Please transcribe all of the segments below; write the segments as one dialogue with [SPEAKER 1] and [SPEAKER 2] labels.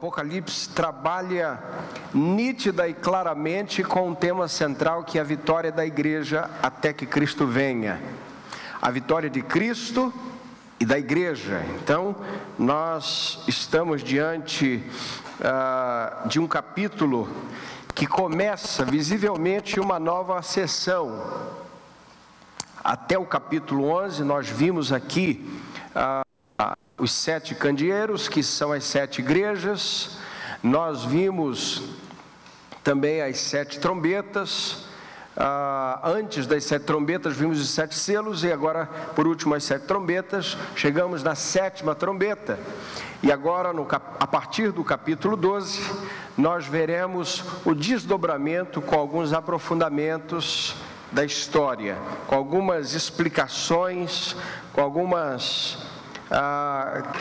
[SPEAKER 1] O Apocalipse trabalha nítida e claramente com um tema central que é a vitória da igreja até que Cristo venha. A vitória de Cristo e da igreja. Então, nós estamos diante uh, de um capítulo que começa visivelmente uma nova sessão. Até o capítulo 11, nós vimos aqui. Uh, os sete candeeiros, que são as sete igrejas, nós vimos também as sete trombetas, ah, antes das sete trombetas vimos os sete selos, e agora, por último, as sete trombetas, chegamos na sétima trombeta, e agora, no, a partir do capítulo 12, nós veremos o desdobramento com alguns aprofundamentos da história, com algumas explicações, com algumas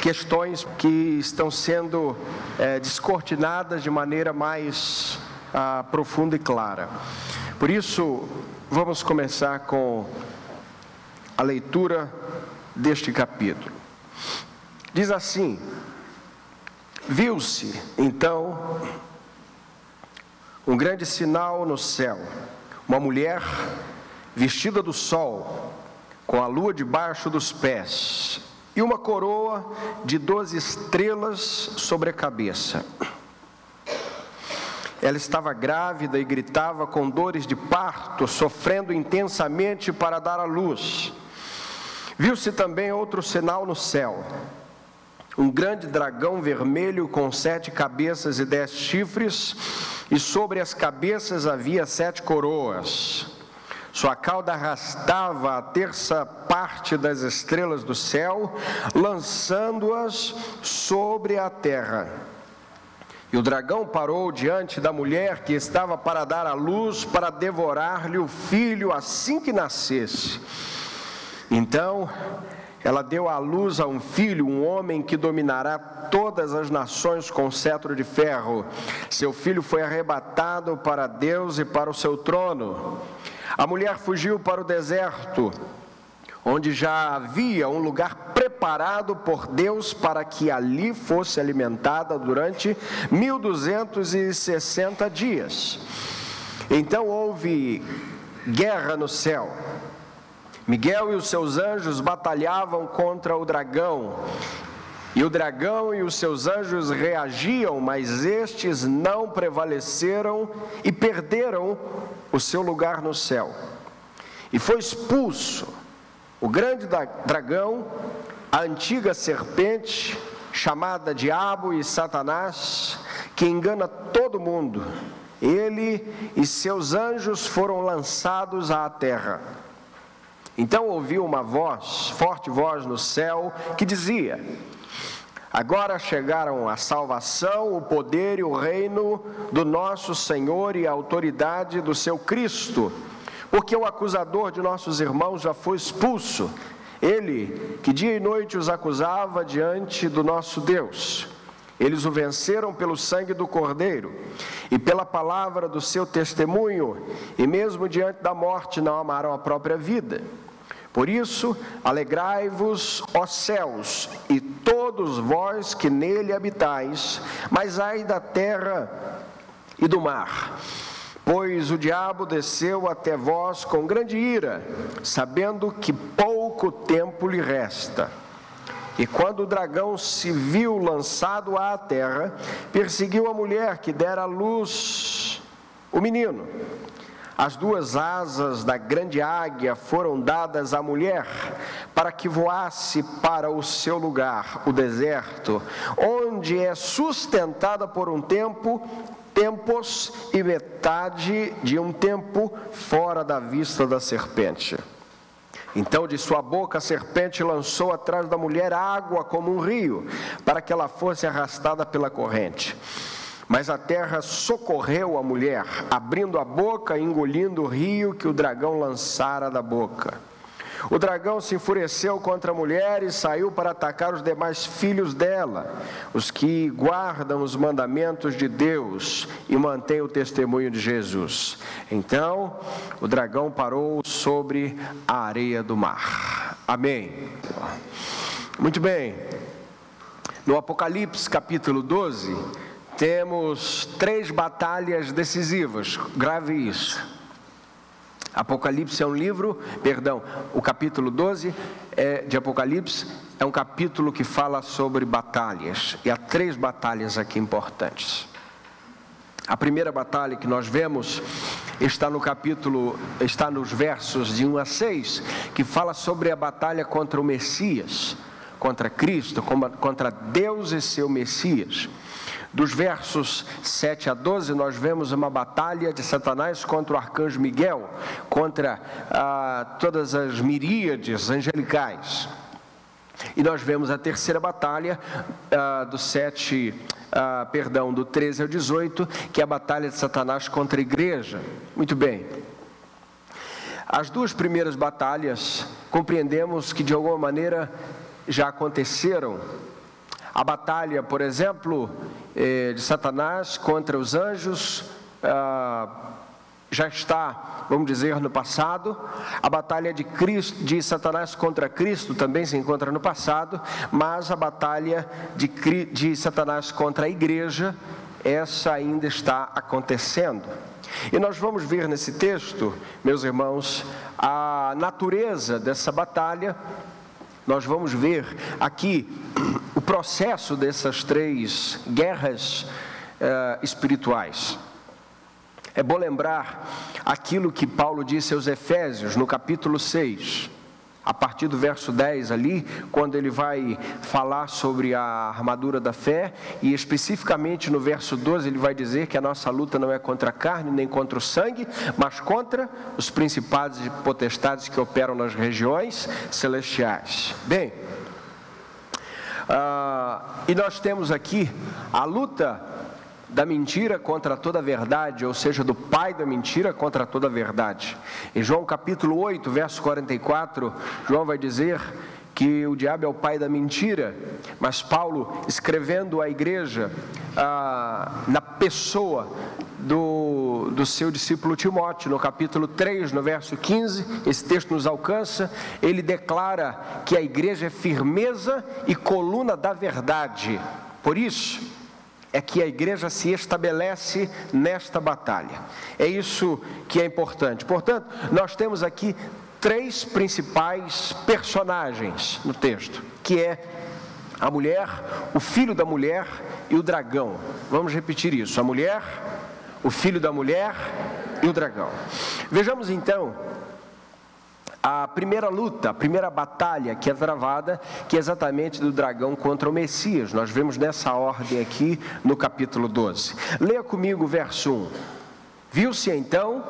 [SPEAKER 1] questões que estão sendo é, descortinadas de maneira mais ah, profunda e clara. Por isso, vamos começar com a leitura deste capítulo. Diz assim: Viu-se então um grande sinal no céu, uma mulher vestida do sol, com a lua debaixo dos pés e uma coroa de doze estrelas sobre a cabeça. Ela estava grávida e gritava com dores de parto, sofrendo intensamente para dar à luz. Viu-se também outro sinal no céu: um grande dragão vermelho com sete cabeças e dez chifres, e sobre as cabeças havia sete coroas. Sua cauda arrastava a terça parte das estrelas do céu, lançando-as sobre a terra. E o dragão parou diante da mulher que estava para dar à luz, para devorar-lhe o filho assim que nascesse. Então ela deu à luz a um filho, um homem que dominará todas as nações com cetro de ferro. Seu filho foi arrebatado para Deus e para o seu trono. A mulher fugiu para o deserto, onde já havia um lugar preparado por Deus para que ali fosse alimentada durante 1260 dias. Então houve guerra no céu. Miguel e os seus anjos batalhavam contra o dragão. E o dragão e os seus anjos reagiam, mas estes não prevaleceram e perderam o seu lugar no céu. E foi expulso o grande dragão, a antiga serpente, chamada Diabo e Satanás, que engana todo mundo. Ele e seus anjos foram lançados à terra. Então ouviu uma voz, forte voz no céu, que dizia: Agora chegaram a salvação, o poder e o reino do nosso Senhor e a autoridade do seu Cristo, porque o acusador de nossos irmãos já foi expulso, ele que dia e noite os acusava diante do nosso Deus. Eles o venceram pelo sangue do Cordeiro e pela palavra do seu testemunho, e mesmo diante da morte não amaram a própria vida. Por isso, alegrai-vos, ó céus, e todos vós que nele habitais, mas ai da terra e do mar. Pois o diabo desceu até vós com grande ira, sabendo que pouco tempo lhe resta. E quando o dragão se viu lançado à terra, perseguiu a mulher que dera à luz o menino. As duas asas da grande águia foram dadas à mulher para que voasse para o seu lugar, o deserto, onde é sustentada por um tempo, tempos e metade de um tempo fora da vista da serpente. Então de sua boca a serpente lançou atrás da mulher água como um rio, para que ela fosse arrastada pela corrente. Mas a terra socorreu a mulher, abrindo a boca e engolindo o rio que o dragão lançara da boca. O dragão se enfureceu contra a mulher e saiu para atacar os demais filhos dela, os que guardam os mandamentos de Deus e mantêm o testemunho de Jesus. Então o dragão parou sobre a areia do mar. Amém. Muito bem. No Apocalipse capítulo 12, temos três batalhas decisivas, grave isso. Apocalipse é um livro, perdão, o capítulo 12 é, de Apocalipse é um capítulo que fala sobre batalhas, e há três batalhas aqui importantes. A primeira batalha que nós vemos está no capítulo, está nos versos de 1 a 6, que fala sobre a batalha contra o Messias, contra Cristo, contra Deus e seu Messias. Dos versos 7 a 12, nós vemos uma batalha de Satanás contra o arcanjo Miguel, contra ah, todas as miríades angelicais. E nós vemos a terceira batalha ah, do 7, ah, perdão, do 13 ao 18, que é a batalha de Satanás contra a igreja. Muito bem. As duas primeiras batalhas, compreendemos que de alguma maneira já aconteceram a batalha, por exemplo, eh, de Satanás contra os anjos ah, já está, vamos dizer, no passado. A batalha de, Cristo, de Satanás contra Cristo também se encontra no passado, mas a batalha de, de Satanás contra a igreja, essa ainda está acontecendo. E nós vamos ver nesse texto, meus irmãos, a natureza dessa batalha nós vamos ver aqui o processo dessas três guerras uh, espirituais. É bom lembrar aquilo que Paulo disse aos Efésios no capítulo 6 a partir do verso 10 ali, quando ele vai falar sobre a armadura da fé, e especificamente no verso 12 ele vai dizer que a nossa luta não é contra a carne nem contra o sangue, mas contra os principados e potestades que operam nas regiões celestiais. Bem, uh, e nós temos aqui a luta da mentira contra toda a verdade, ou seja, do pai da mentira contra toda a verdade. Em João capítulo 8, verso 44, João vai dizer que o diabo é o pai da mentira, mas Paulo, escrevendo à igreja, ah, na pessoa do, do seu discípulo Timóteo, no capítulo 3, no verso 15, esse texto nos alcança, ele declara que a igreja é firmeza e coluna da verdade. Por isso, é que a igreja se estabelece nesta batalha. É isso que é importante. Portanto, nós temos aqui três principais personagens no texto, que é a mulher, o filho da mulher e o dragão. Vamos repetir isso: a mulher, o filho da mulher e o dragão. Vejamos então a primeira luta, a primeira batalha que é travada, que é exatamente do dragão contra o Messias. Nós vemos nessa ordem aqui no capítulo 12. Leia comigo o verso 1. Viu-se então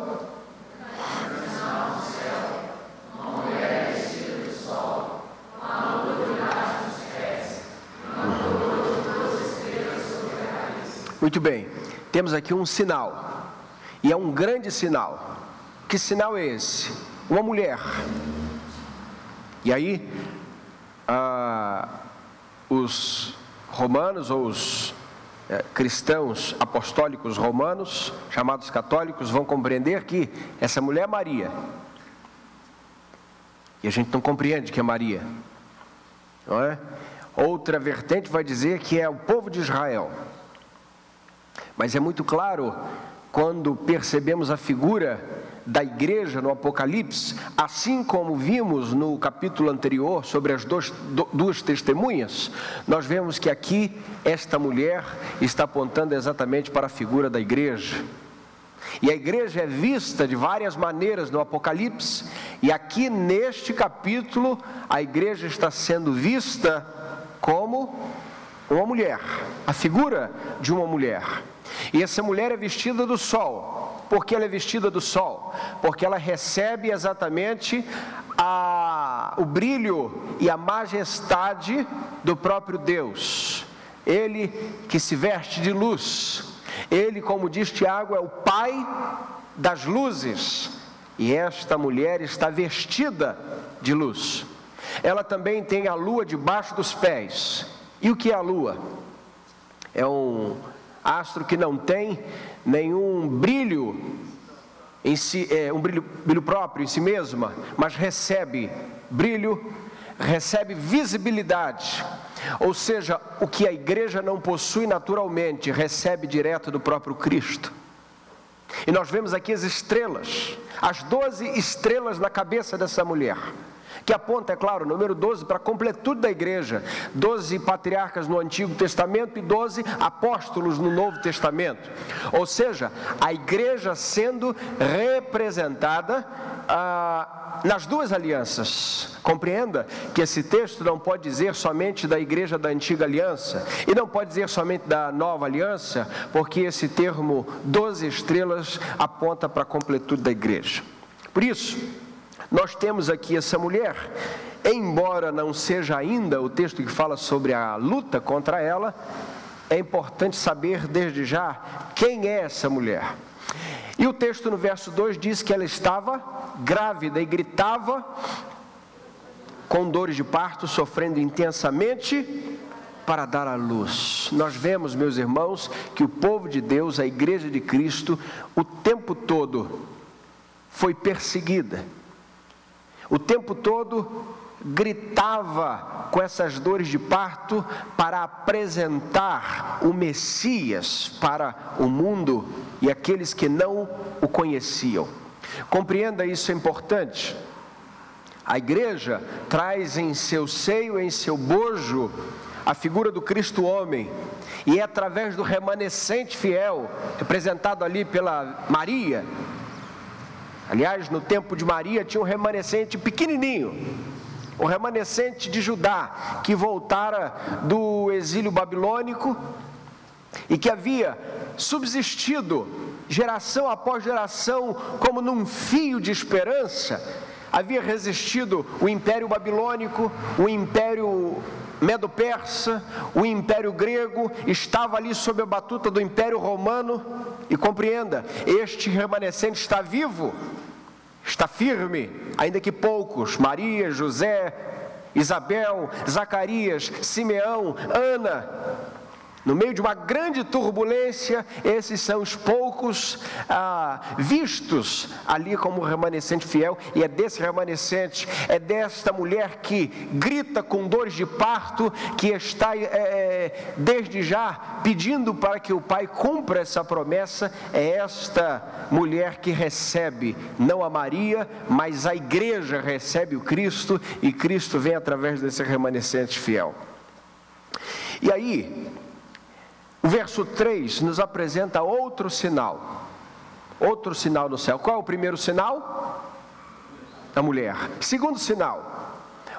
[SPEAKER 1] Muito bem, temos aqui um sinal, e é um grande sinal. Que sinal é esse? Uma mulher. E aí, ah, os romanos ou os é, cristãos apostólicos romanos, chamados católicos, vão compreender que essa mulher é Maria. E a gente não compreende que é Maria, não é? Outra vertente vai dizer que é o povo de Israel. Mas é muito claro quando percebemos a figura da igreja no Apocalipse, assim como vimos no capítulo anterior sobre as duas, duas testemunhas, nós vemos que aqui esta mulher está apontando exatamente para a figura da igreja. E a igreja é vista de várias maneiras no Apocalipse, e aqui neste capítulo a igreja está sendo vista como uma mulher, a figura de uma mulher. E essa mulher é vestida do sol, porque ela é vestida do sol, porque ela recebe exatamente a, o brilho e a majestade do próprio Deus. Ele que se veste de luz, ele, como diz Tiago, é o pai das luzes, e esta mulher está vestida de luz. Ela também tem a lua debaixo dos pés. E o que é a lua? É um astro que não tem nenhum brilho em si, é, um brilho, brilho próprio em si mesma, mas recebe brilho, recebe visibilidade. Ou seja, o que a igreja não possui naturalmente, recebe direto do próprio Cristo. E nós vemos aqui as estrelas, as doze estrelas na cabeça dessa mulher que aponta, é claro, número 12 para a completude da igreja, 12 patriarcas no Antigo Testamento e 12 apóstolos no Novo Testamento. Ou seja, a igreja sendo representada ah, nas duas alianças. Compreenda que esse texto não pode dizer somente da igreja da antiga aliança e não pode dizer somente da nova aliança, porque esse termo 12 estrelas aponta para a completude da igreja. Por isso, nós temos aqui essa mulher, embora não seja ainda o texto que fala sobre a luta contra ela, é importante saber desde já quem é essa mulher. E o texto no verso 2 diz que ela estava grávida e gritava com dores de parto, sofrendo intensamente para dar à luz. Nós vemos, meus irmãos, que o povo de Deus, a igreja de Cristo, o tempo todo foi perseguida o tempo todo gritava com essas dores de parto para apresentar o Messias para o mundo e aqueles que não o conheciam. Compreenda isso é importante. A igreja traz em seu seio, em seu bojo, a figura do Cristo homem, e é através do remanescente fiel, representado ali pela Maria, Aliás, no tempo de Maria tinha um remanescente pequenininho, o remanescente de Judá, que voltara do exílio babilônico e que havia subsistido geração após geração como num fio de esperança, havia resistido o império babilônico, o império medo-persa, o império grego, estava ali sob a batuta do império romano, e compreenda, este remanescente está vivo está firme, ainda que poucos, Maria, José, Isabel, Zacarias, Simeão, Ana, no meio de uma grande turbulência, esses são os poucos ah, vistos ali como remanescente fiel, e é desse remanescente, é desta mulher que grita com dores de parto, que está é, desde já pedindo para que o Pai cumpra essa promessa, é esta mulher que recebe, não a Maria, mas a igreja recebe o Cristo, e Cristo vem através desse remanescente fiel. E aí, o verso 3 nos apresenta outro sinal. Outro sinal no céu. Qual é o primeiro sinal? A mulher. Segundo sinal: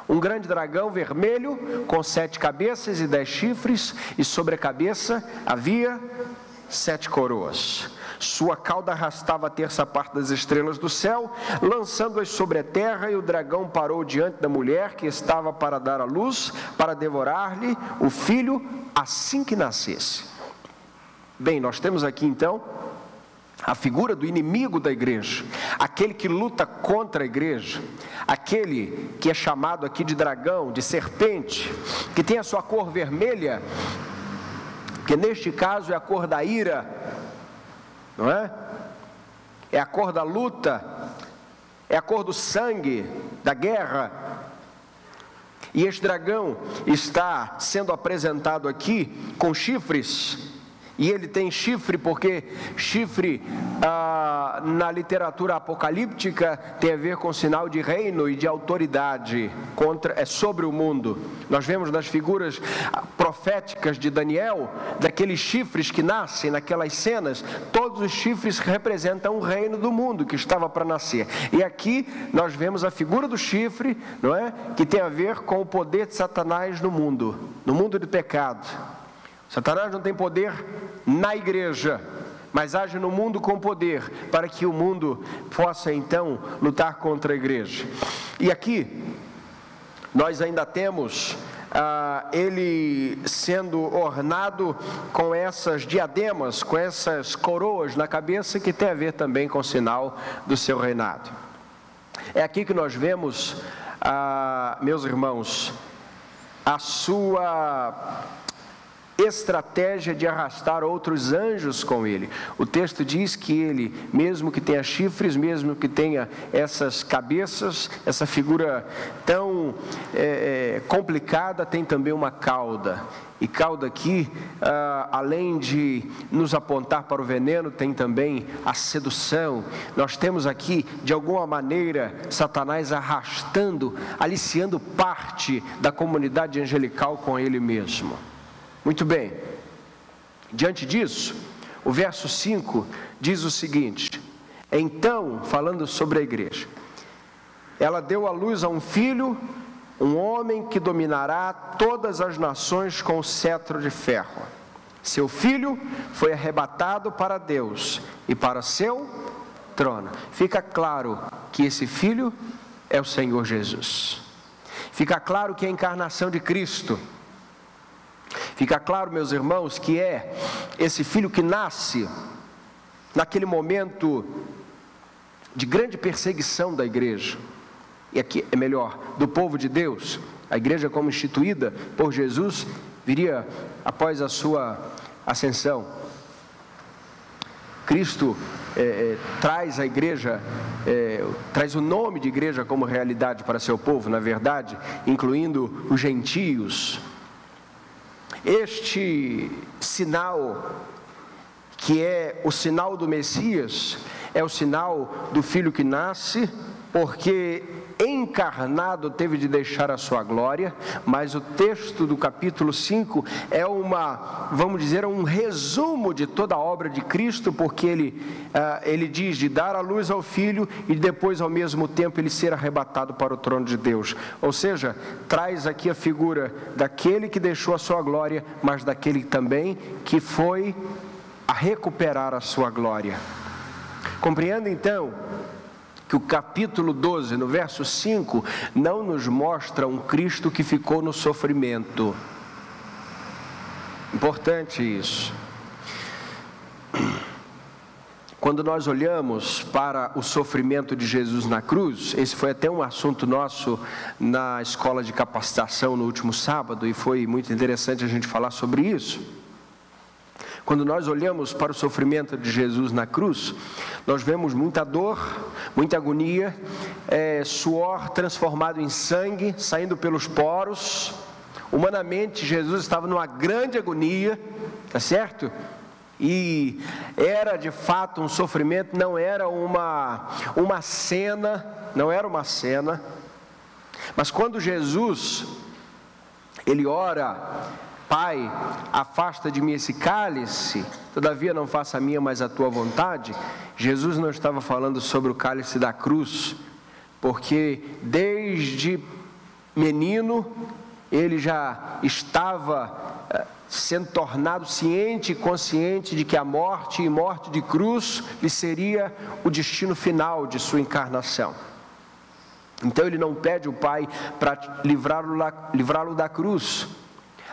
[SPEAKER 1] um grande dragão vermelho com sete cabeças e dez chifres, e sobre a cabeça havia sete coroas. Sua cauda arrastava a terça parte das estrelas do céu, lançando-as sobre a terra, e o dragão parou diante da mulher que estava para dar à luz, para devorar-lhe o filho assim que nascesse. Bem, nós temos aqui então a figura do inimigo da igreja, aquele que luta contra a igreja, aquele que é chamado aqui de dragão, de serpente, que tem a sua cor vermelha, que neste caso é a cor da ira, não é? É a cor da luta, é a cor do sangue, da guerra. E este dragão está sendo apresentado aqui com chifres, e ele tem chifre, porque chifre ah, na literatura apocalíptica tem a ver com sinal de reino e de autoridade contra, é sobre o mundo. Nós vemos nas figuras proféticas de Daniel, daqueles chifres que nascem naquelas cenas, todos os chifres representam o reino do mundo que estava para nascer. E aqui nós vemos a figura do chifre, não é? Que tem a ver com o poder de Satanás no mundo, no mundo do pecado. Satanás não tem poder na igreja, mas age no mundo com poder, para que o mundo possa então lutar contra a igreja. E aqui, nós ainda temos ah, ele sendo ornado com essas diademas, com essas coroas na cabeça, que tem a ver também com o sinal do seu reinado. É aqui que nós vemos, ah, meus irmãos, a sua estratégia de arrastar outros anjos com ele. O texto diz que ele, mesmo que tenha chifres, mesmo que tenha essas cabeças, essa figura tão é, complicada, tem também uma cauda. E cauda aqui, ah, além de nos apontar para o veneno, tem também a sedução. Nós temos aqui, de alguma maneira, Satanás arrastando, aliciando parte da comunidade angelical com ele mesmo. Muito bem, diante disso, o verso 5 diz o seguinte: Então, falando sobre a igreja, ela deu à luz a um filho um homem que dominará todas as nações com o cetro de ferro. Seu filho foi arrebatado para Deus e para seu trono. Fica claro que esse filho é o Senhor Jesus. Fica claro que é a encarnação de Cristo. Fica claro, meus irmãos, que é esse filho que nasce naquele momento de grande perseguição da igreja e aqui é melhor, do povo de Deus, a igreja como instituída por Jesus, viria após a sua ascensão. Cristo é, é, traz a igreja, é, traz o nome de igreja como realidade para seu povo, na verdade, incluindo os gentios. Este sinal, que é o sinal do Messias, é o sinal do filho que nasce, porque encarnado teve de deixar a sua glória, mas o texto do capítulo 5 é uma, vamos dizer, um resumo de toda a obra de Cristo, porque ele, uh, ele diz de dar a luz ao Filho e depois, ao mesmo tempo, ele ser arrebatado para o trono de Deus. Ou seja, traz aqui a figura daquele que deixou a sua glória, mas daquele também que foi a recuperar a sua glória. Compreenda então que o capítulo 12, no verso 5, não nos mostra um Cristo que ficou no sofrimento. Importante isso. Quando nós olhamos para o sofrimento de Jesus na cruz, esse foi até um assunto nosso na escola de capacitação no último sábado, e foi muito interessante a gente falar sobre isso. Quando nós olhamos para o sofrimento de Jesus na cruz, nós vemos muita dor, muita agonia, é, suor transformado em sangue saindo pelos poros. Humanamente, Jesus estava numa grande agonia, tá certo? E era de fato um sofrimento, não era uma, uma cena, não era uma cena. Mas quando Jesus, ele ora Pai, afasta de mim esse cálice, todavia não faça a minha, mas a tua vontade. Jesus não estava falando sobre o cálice da cruz, porque desde menino ele já estava eh, sendo tornado ciente e consciente de que a morte e morte de cruz lhe seria o destino final de sua encarnação. Então ele não pede o Pai para livrá-lo livrá da cruz,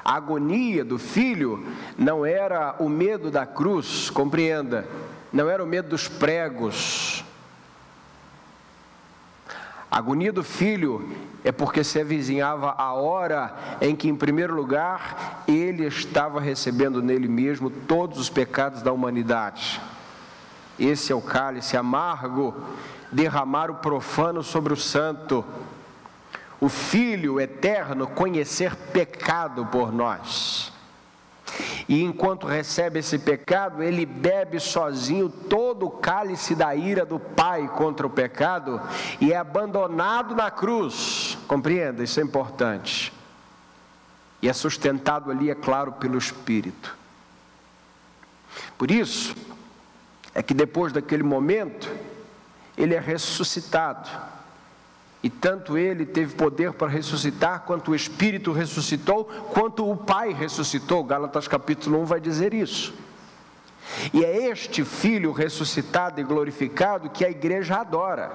[SPEAKER 1] a agonia do filho não era o medo da cruz, compreenda, não era o medo dos pregos. A agonia do filho é porque se avizinhava a hora em que, em primeiro lugar, ele estava recebendo nele mesmo todos os pecados da humanidade. Esse é o cálice amargo, derramar o profano sobre o santo o Filho eterno conhecer pecado por nós. E enquanto recebe esse pecado, ele bebe sozinho todo o cálice da ira do Pai contra o pecado e é abandonado na cruz. Compreenda, isso é importante. E é sustentado ali, é claro, pelo Espírito. Por isso, é que depois daquele momento, ele é ressuscitado e tanto ele teve poder para ressuscitar, quanto o Espírito ressuscitou, quanto o Pai ressuscitou. Gálatas capítulo 1 vai dizer isso. E é este Filho ressuscitado e glorificado que a igreja adora.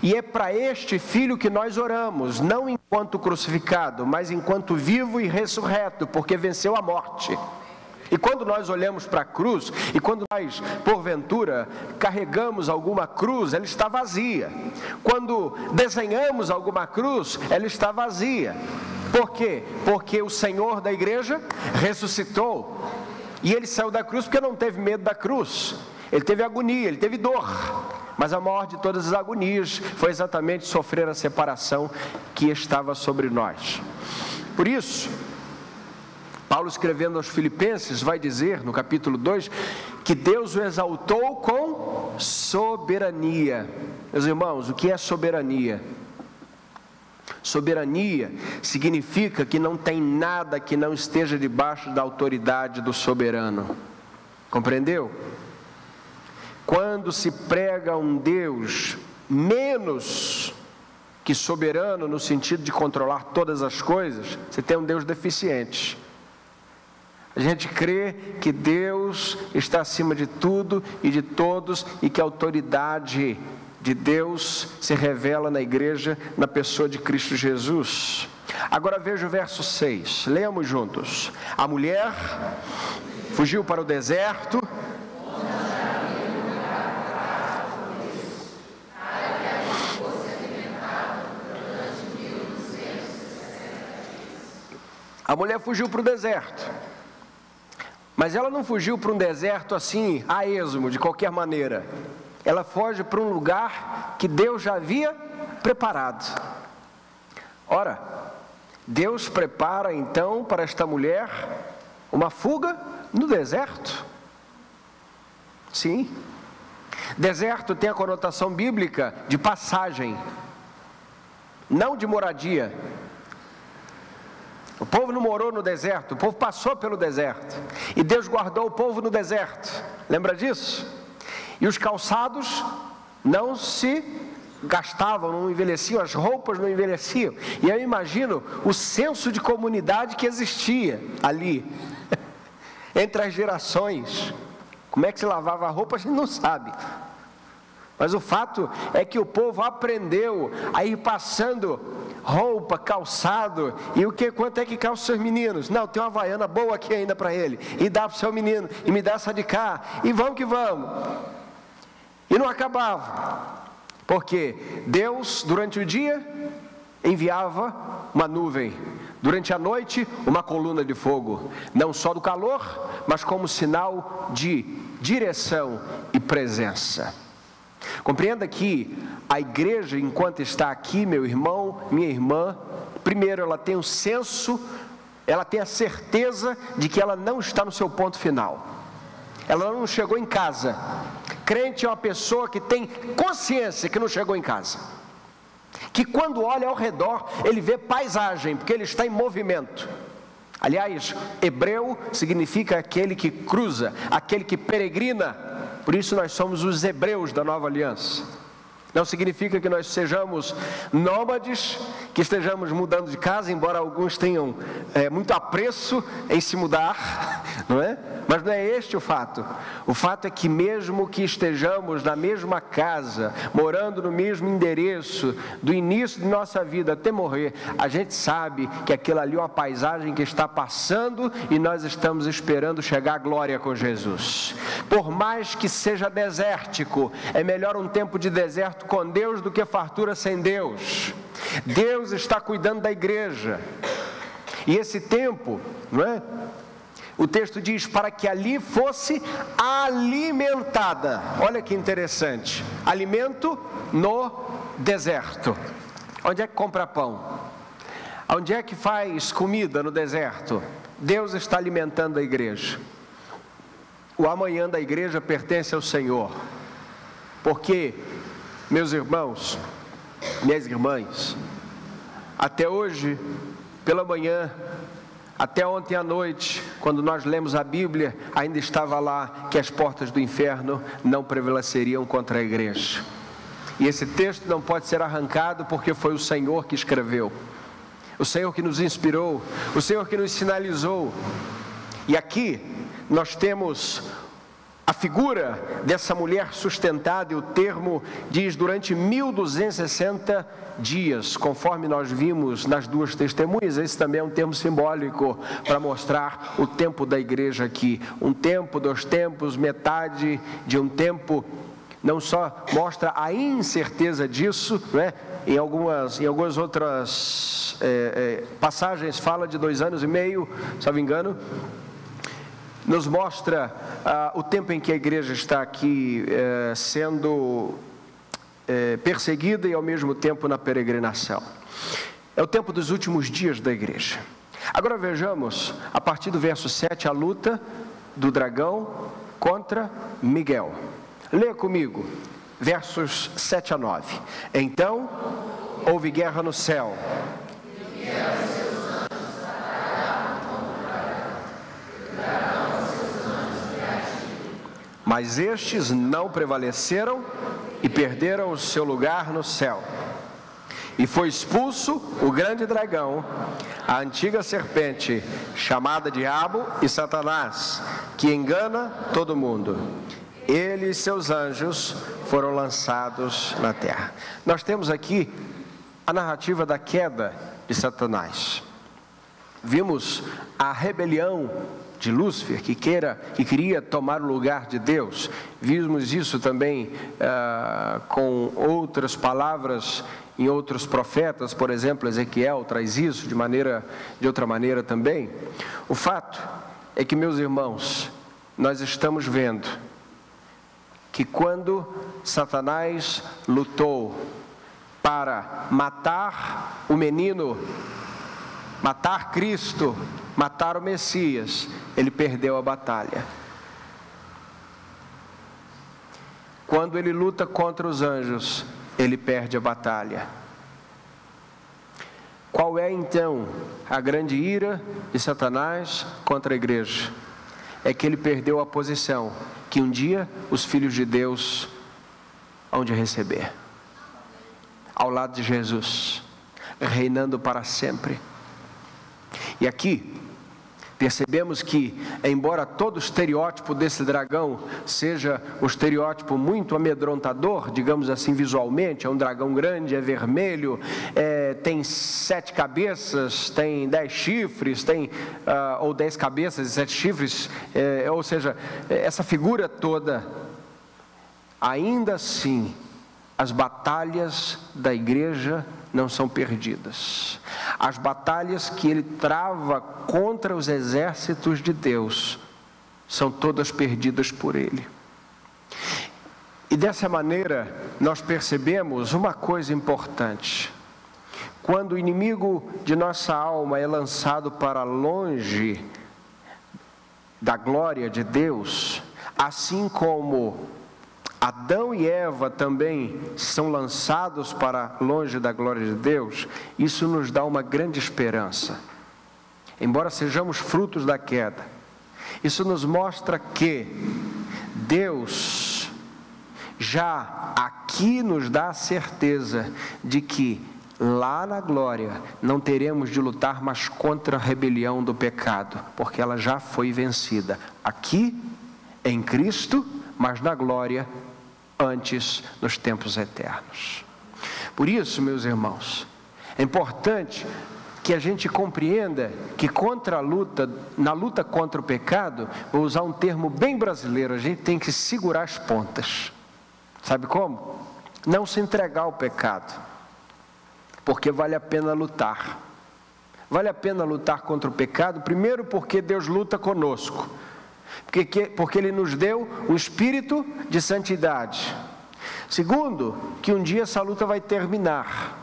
[SPEAKER 1] E é para este Filho que nós oramos, não enquanto crucificado, mas enquanto vivo e ressurreto, porque venceu a morte. E quando nós olhamos para a cruz, e quando nós, porventura, carregamos alguma cruz, ela está vazia. Quando desenhamos alguma cruz, ela está vazia. Por quê? Porque o Senhor da igreja ressuscitou. E ele saiu da cruz porque não teve medo da cruz. Ele teve agonia, ele teve dor. Mas a maior de todas as agonias foi exatamente sofrer a separação que estava sobre nós. Por isso, Paulo escrevendo aos Filipenses vai dizer no capítulo 2 que Deus o exaltou com soberania. Meus irmãos, o que é soberania? Soberania significa que não tem nada que não esteja debaixo da autoridade do soberano. Compreendeu? Quando se prega um Deus menos que soberano no sentido de controlar todas as coisas, você tem um Deus deficiente. A gente crê que Deus está acima de tudo e de todos e que a autoridade de Deus se revela na igreja, na pessoa de Cristo Jesus. Agora veja o verso 6, leamos juntos. A mulher fugiu para o deserto A mulher fugiu para o deserto. Mas ela não fugiu para um deserto assim, a esmo, de qualquer maneira. Ela foge para um lugar que Deus já havia preparado. Ora, Deus prepara então para esta mulher uma fuga no deserto. Sim. Deserto tem a conotação bíblica de passagem, não de moradia. O povo não morou no deserto, o povo passou pelo deserto. E Deus guardou o povo no deserto. Lembra disso? E os calçados não se gastavam, não envelheciam, as roupas não envelheciam. E eu imagino o senso de comunidade que existia ali, entre as gerações. Como é que se lavava a roupa, a gente não sabe. Mas o fato é que o povo aprendeu a ir passando roupa, calçado, e o que quanto é que calça os seus meninos? Não, tem uma vaiana boa aqui ainda para ele, e dá para o seu menino, e me dá essa de cá, e vamos que vamos. E não acabava, porque Deus, durante o dia, enviava uma nuvem, durante a noite, uma coluna de fogo, não só do calor, mas como sinal de direção e presença. Compreenda que a igreja, enquanto está aqui, meu irmão, minha irmã, primeiro ela tem o senso, ela tem a certeza de que ela não está no seu ponto final. Ela não chegou em casa. Crente é uma pessoa que tem consciência que não chegou em casa. Que quando olha ao redor, ele vê paisagem, porque ele está em movimento. Aliás, hebreu significa aquele que cruza, aquele que peregrina por isso nós somos os hebreus da nova aliança. Não significa que nós sejamos nômades, que estejamos mudando de casa, embora alguns tenham é, muito apreço em se mudar, não é? Mas não é este o fato. O fato é que, mesmo que estejamos na mesma casa, morando no mesmo endereço, do início de nossa vida até morrer, a gente sabe que aquilo ali é uma paisagem que está passando e nós estamos esperando chegar à glória com Jesus. Por mais que seja desértico, é melhor um tempo de deserto com Deus do que fartura sem Deus. Deus está cuidando da igreja. E esse tempo, não é? O texto diz para que ali fosse alimentada. Olha que interessante. Alimento no deserto. Onde é que compra pão? Onde é que faz comida no deserto? Deus está alimentando a igreja. O amanhã da igreja pertence ao Senhor. Porque, meus irmãos, minhas irmãs, até hoje, pela manhã, até ontem à noite, quando nós lemos a Bíblia, ainda estava lá que as portas do inferno não prevaleceriam contra a igreja. E esse texto não pode ser arrancado porque foi o Senhor que escreveu, o Senhor que nos inspirou, o Senhor que nos sinalizou. E aqui nós temos a figura dessa mulher sustentada, e o termo diz durante 1260 dias, conforme nós vimos nas duas testemunhas, esse também é um termo simbólico para mostrar o tempo da igreja aqui. Um tempo, dois tempos, metade de um tempo não só mostra a incerteza disso, né? em, algumas, em algumas outras é, é, passagens fala de dois anos e meio, se não me engano, nos mostra ah, o tempo em que a igreja está aqui eh, sendo eh, perseguida e ao mesmo tempo na peregrinação. É o tempo dos últimos dias da igreja. Agora vejamos, a partir do verso 7, a luta do dragão contra Miguel. Leia comigo, versos 7 a 9. Então houve guerra no céu. Mas estes não prevaleceram e perderam o seu lugar no céu. E foi expulso o grande dragão, a antiga serpente, chamada Diabo e Satanás, que engana todo mundo. Ele e seus anjos foram lançados na terra. Nós temos aqui a narrativa da queda de Satanás. Vimos a rebelião de Lúcifer, que queira, que queria tomar o lugar de Deus. Vimos isso também ah, com outras palavras em outros profetas, por exemplo, Ezequiel traz isso de maneira, de outra maneira também. O fato é que, meus irmãos, nós estamos vendo que quando Satanás lutou para matar o menino, matar Cristo, matar o Messias, ele perdeu a batalha. Quando ele luta contra os anjos, ele perde a batalha. Qual é então a grande ira de Satanás contra a igreja? É que ele perdeu a posição que um dia os filhos de Deus hão de receber, ao lado de Jesus, reinando para sempre. E aqui, Percebemos que, embora todo o estereótipo desse dragão seja um estereótipo muito amedrontador, digamos assim visualmente, é um dragão grande, é vermelho, é, tem sete cabeças, tem dez chifres, tem uh, ou dez cabeças e sete chifres, é, ou seja, essa figura toda, ainda assim, as batalhas da igreja não são perdidas. As batalhas que ele trava contra os exércitos de Deus são todas perdidas por ele. E dessa maneira nós percebemos uma coisa importante. Quando o inimigo de nossa alma é lançado para longe da glória de Deus, assim como Adão e Eva também são lançados para longe da glória de Deus, isso nos dá uma grande esperança. Embora sejamos frutos da queda, isso nos mostra que Deus já aqui nos dá a certeza de que lá na glória não teremos de lutar mais contra a rebelião do pecado, porque ela já foi vencida. Aqui, em Cristo, mas na glória antes nos tempos eternos. Por isso, meus irmãos, é importante que a gente compreenda que contra a luta, na luta contra o pecado, vou usar um termo bem brasileiro, a gente tem que segurar as pontas. Sabe como? Não se entregar ao pecado. Porque vale a pena lutar. Vale a pena lutar contra o pecado, primeiro porque Deus luta conosco porque, porque Ele nos deu o espírito de santidade. Segundo, que um dia essa luta vai terminar.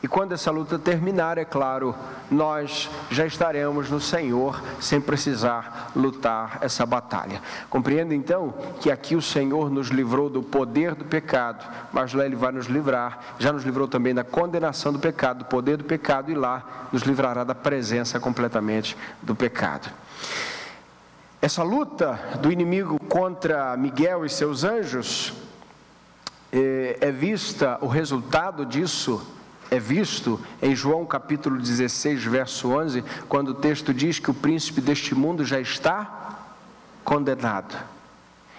[SPEAKER 1] E quando essa luta terminar, é claro, nós já estaremos no Senhor sem precisar lutar essa batalha. Compreenda então que aqui o Senhor nos livrou do poder do pecado, mas lá Ele vai nos livrar, já nos livrou também da condenação do pecado, do poder do pecado, e lá nos livrará da presença completamente do pecado. Essa luta do inimigo contra Miguel e seus anjos é, é vista, o resultado disso é visto em João capítulo 16, verso 11, quando o texto diz que o príncipe deste mundo já está condenado.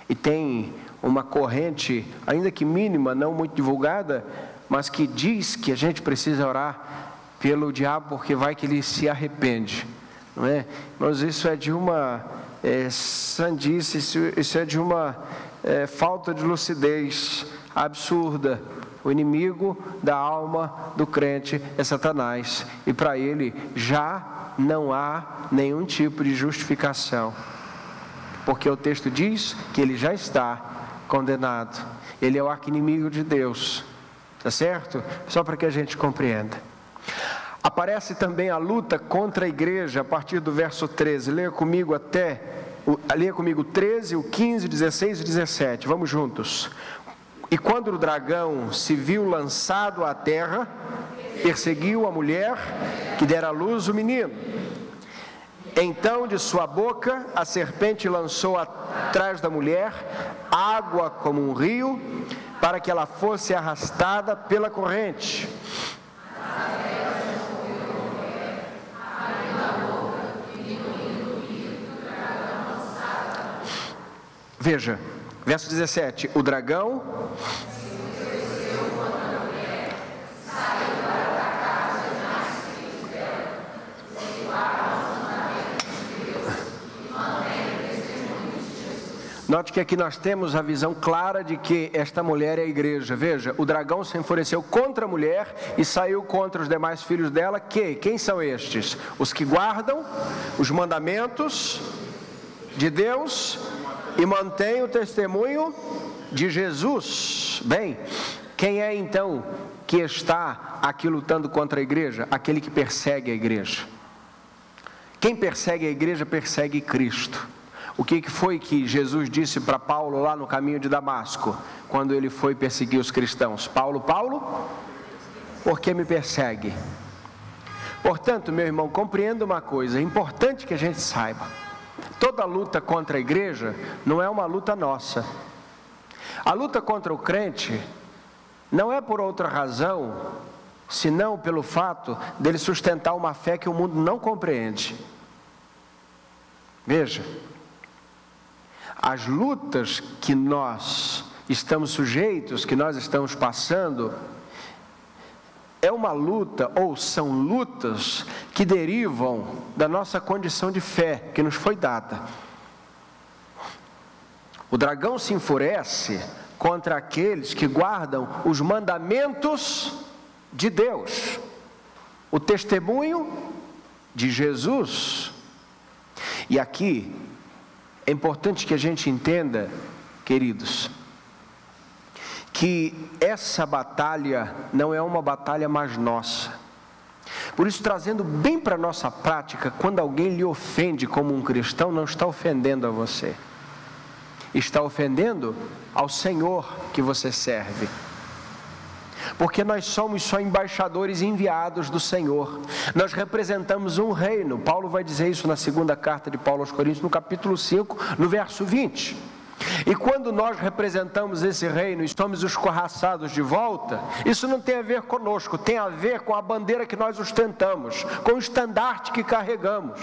[SPEAKER 1] E tem uma corrente, ainda que mínima, não muito divulgada, mas que diz que a gente precisa orar pelo diabo porque vai que ele se arrepende, não é? Mas isso é de uma é, sandice, isso, isso é de uma é, falta de lucidez absurda. O inimigo da alma do crente é Satanás, e para ele já não há nenhum tipo de justificação, porque o texto diz que ele já está condenado, ele é o arquinimigo de Deus, tá certo? Só para que a gente compreenda. Aparece também a luta contra a igreja a partir do verso 13. Leia comigo até, leia comigo 13, o 15, 16 e 17. Vamos juntos. E quando o dragão se viu lançado à terra, perseguiu a mulher que dera à luz o menino. Então de sua boca a serpente lançou atrás da mulher água como um rio, para que ela fosse arrastada pela corrente. Veja, verso 17: o dragão Note que aqui nós temos a visão clara de que esta mulher é a igreja. Veja, o dragão se enfureceu contra a mulher e saiu contra os demais filhos dela, que quem são estes? Os que guardam os mandamentos de Deus e mantêm o testemunho de Jesus. Bem, quem é então que está aqui lutando contra a igreja? Aquele que persegue a igreja. Quem persegue a igreja persegue Cristo. O que foi que Jesus disse para Paulo lá no caminho de Damasco, quando ele foi perseguir os cristãos? Paulo, Paulo, por que me persegue? Portanto, meu irmão, compreenda uma coisa, é importante que a gente saiba. Toda luta contra a igreja não é uma luta nossa. A luta contra o crente não é por outra razão, senão pelo fato dele sustentar uma fé que o mundo não compreende. Veja, as lutas que nós estamos sujeitos, que nós estamos passando, é uma luta, ou são lutas, que derivam da nossa condição de fé que nos foi dada. O dragão se enfurece contra aqueles que guardam os mandamentos de Deus, o testemunho de Jesus. E aqui é importante que a gente entenda, queridos, que essa batalha não é uma batalha mais nossa. Por isso, trazendo bem para a nossa prática, quando alguém lhe ofende como um cristão, não está ofendendo a você, está ofendendo ao Senhor que você serve porque nós somos só embaixadores enviados do Senhor. Nós representamos um reino. Paulo vai dizer isso na segunda carta de Paulo aos Coríntios, no capítulo 5, no verso 20. E quando nós representamos esse reino e somos escorraçados de volta, isso não tem a ver conosco, tem a ver com a bandeira que nós ostentamos, com o estandarte que carregamos,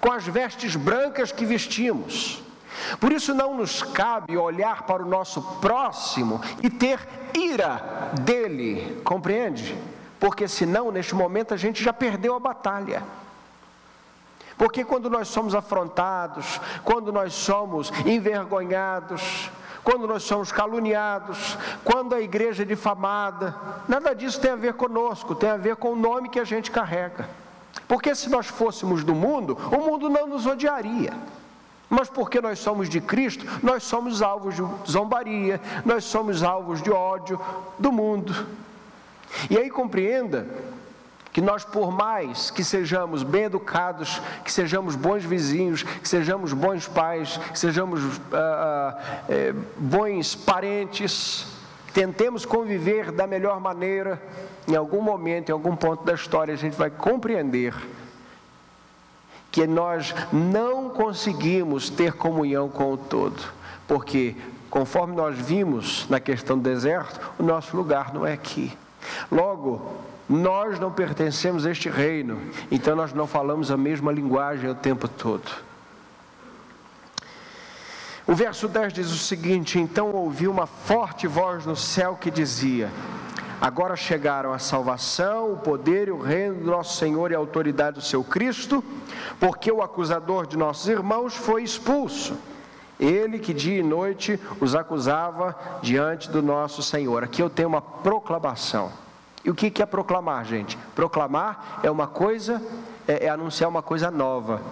[SPEAKER 1] com as vestes brancas que vestimos. Por isso não nos cabe olhar para o nosso próximo e ter ira dele, compreende? Porque senão, neste momento, a gente já perdeu a batalha. Porque quando nós somos afrontados, quando nós somos envergonhados, quando nós somos caluniados, quando a igreja é difamada, nada disso tem a ver conosco, tem a ver com o nome que a gente carrega. Porque se nós fôssemos do mundo, o mundo não nos odiaria. Mas porque nós somos de Cristo, nós somos alvos de zombaria, nós somos alvos de ódio do mundo. E aí compreenda que nós, por mais que sejamos bem educados, que sejamos bons vizinhos, que sejamos bons pais, que sejamos ah, ah, bons parentes, tentemos conviver da melhor maneira, em algum momento, em algum ponto da história, a gente vai compreender que nós não conseguimos ter comunhão com o todo, porque conforme nós vimos na questão do deserto, o nosso lugar não é aqui. Logo, nós não pertencemos a este reino, então nós não falamos a mesma linguagem o tempo todo. O verso 10 diz o seguinte: Então ouvi uma forte voz no céu que dizia: Agora chegaram a salvação, o poder e o reino do nosso Senhor e a autoridade do seu Cristo, porque o acusador de nossos irmãos foi expulso, Ele que dia e noite os acusava diante do nosso Senhor. Aqui eu tenho uma proclamação. E o que é proclamar, gente? Proclamar é uma coisa, é, é anunciar uma coisa nova.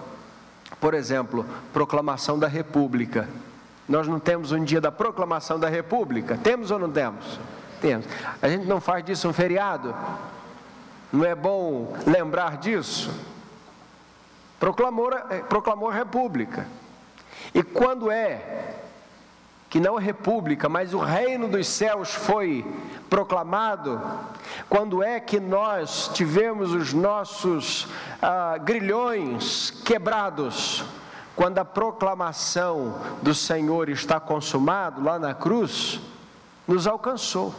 [SPEAKER 1] Por exemplo, proclamação da República. Nós não temos um dia da proclamação da República? Temos ou não temos? Temos. A gente não faz disso um feriado? Não é bom lembrar disso? Proclamou, eh, proclamou a República. E quando é que não a República, mas o reino dos céus foi proclamado, quando é que nós tivemos os nossos ah, grilhões quebrados, quando a proclamação do Senhor está consumado lá na cruz, nos alcançou.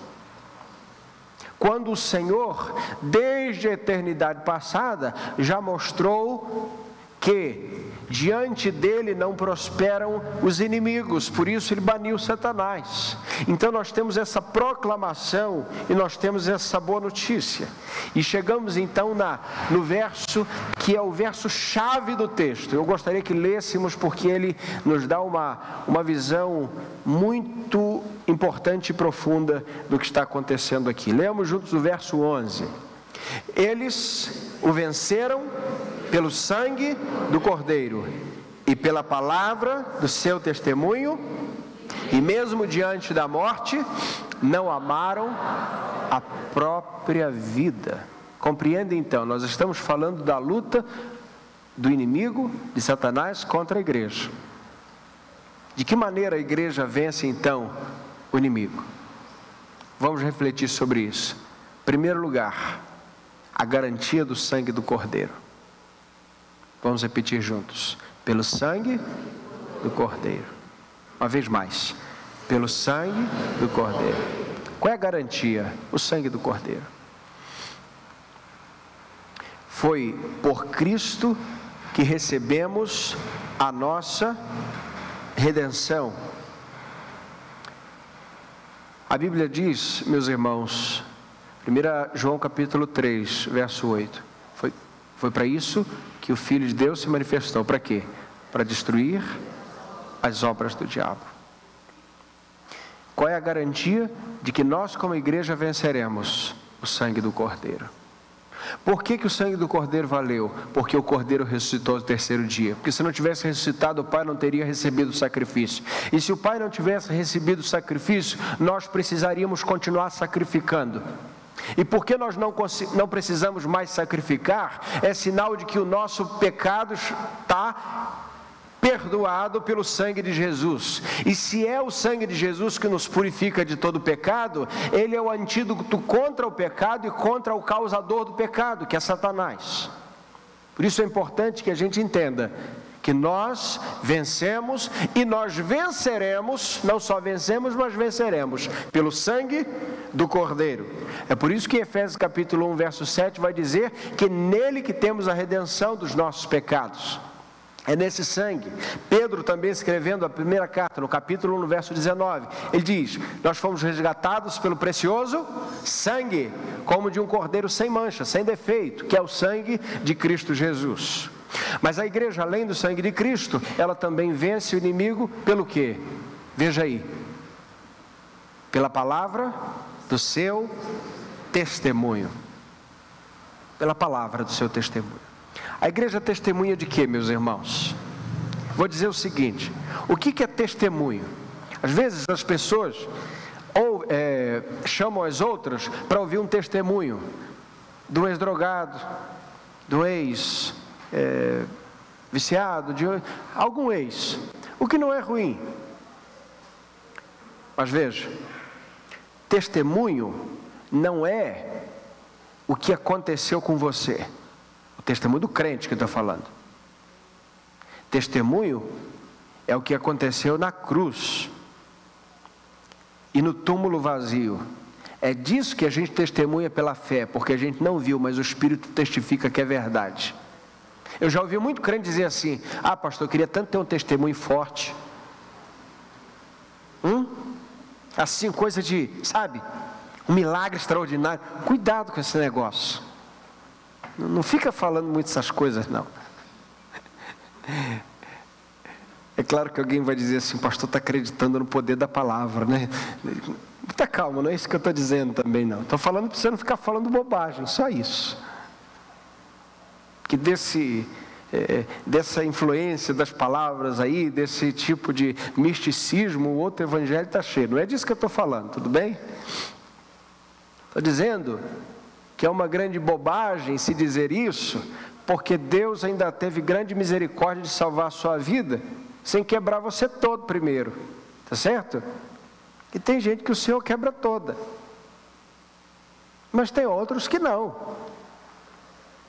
[SPEAKER 1] Quando o Senhor, desde a eternidade passada, já mostrou que diante dele não prosperam os inimigos, por isso ele baniu Satanás. Então nós temos essa proclamação e nós temos essa boa notícia. E chegamos então na, no verso que é o verso chave do texto. Eu gostaria que lêssemos porque ele nos dá uma, uma visão muito importante e profunda do que está acontecendo aqui. Lemos juntos o verso 11. Eles o venceram pelo sangue do Cordeiro e pela palavra do seu testemunho, e mesmo diante da morte, não amaram a própria vida. Compreende então? Nós estamos falando da luta do inimigo, de Satanás, contra a igreja. De que maneira a igreja vence então o inimigo? Vamos refletir sobre isso. Em primeiro lugar, a garantia do sangue do Cordeiro. Vamos repetir juntos. Pelo sangue do Cordeiro. Uma vez mais. Pelo sangue do Cordeiro. Qual é a garantia? O sangue do Cordeiro. Foi por Cristo que recebemos a nossa redenção. A Bíblia diz, meus irmãos, 1 João capítulo 3, verso 8. Foi, foi para isso que o Filho de Deus se manifestou. Para quê? Para destruir as obras do diabo. Qual é a garantia de que nós, como igreja, venceremos? O sangue do Cordeiro. Por que, que o sangue do Cordeiro valeu? Porque o Cordeiro ressuscitou no terceiro dia. Porque se não tivesse ressuscitado, o Pai não teria recebido o sacrifício. E se o Pai não tivesse recebido o sacrifício, nós precisaríamos continuar sacrificando. E porque nós não, não precisamos mais sacrificar, é sinal de que o nosso pecado está perdoado pelo sangue de Jesus. E se é o sangue de Jesus que nos purifica de todo pecado, ele é o antídoto contra o pecado e contra o causador do pecado, que é Satanás. Por isso é importante que a gente entenda que nós vencemos e nós venceremos, não só vencemos, mas venceremos pelo sangue do Cordeiro. É por isso que Efésios capítulo 1, verso 7 vai dizer que nele que temos a redenção dos nossos pecados. É nesse sangue. Pedro também escrevendo a primeira carta, no capítulo 1, no verso 19, ele diz: Nós fomos resgatados pelo precioso sangue, como de um cordeiro sem mancha, sem defeito, que é o sangue de Cristo Jesus. Mas a igreja, além do sangue de Cristo, ela também vence o inimigo pelo quê? Veja aí. Pela palavra do seu testemunho. Pela palavra do seu testemunho. A igreja testemunha de quê, meus irmãos? Vou dizer o seguinte: o que, é testemunho? Às vezes as pessoas ou é, chamam as outras para ouvir um testemunho do ex-drogado, do ex é, viciado, de algum ex, o que não é ruim. Mas veja, testemunho não é o que aconteceu com você. O testemunho do crente que estou falando. Testemunho é o que aconteceu na cruz e no túmulo vazio. É disso que a gente testemunha pela fé, porque a gente não viu, mas o Espírito testifica que é verdade. Eu já ouvi muito crente dizer assim: Ah, pastor, eu queria tanto ter um testemunho forte. Hum? Assim, coisa de, sabe, um milagre extraordinário. Cuidado com esse negócio. Não fica falando muito essas coisas, não. É claro que alguém vai dizer assim, pastor está acreditando no poder da palavra, né? Muita calma, não é isso que eu estou dizendo também, não. Estou falando para você não ficar falando bobagem, só isso. Que desse, é, dessa influência das palavras aí, desse tipo de misticismo, o outro evangelho está cheio. Não é disso que eu estou falando, tudo bem? Estou dizendo que é uma grande bobagem se dizer isso, porque Deus ainda teve grande misericórdia de salvar a sua vida, sem quebrar você todo primeiro, tá certo? E tem gente que o Senhor quebra toda, mas tem outros que não.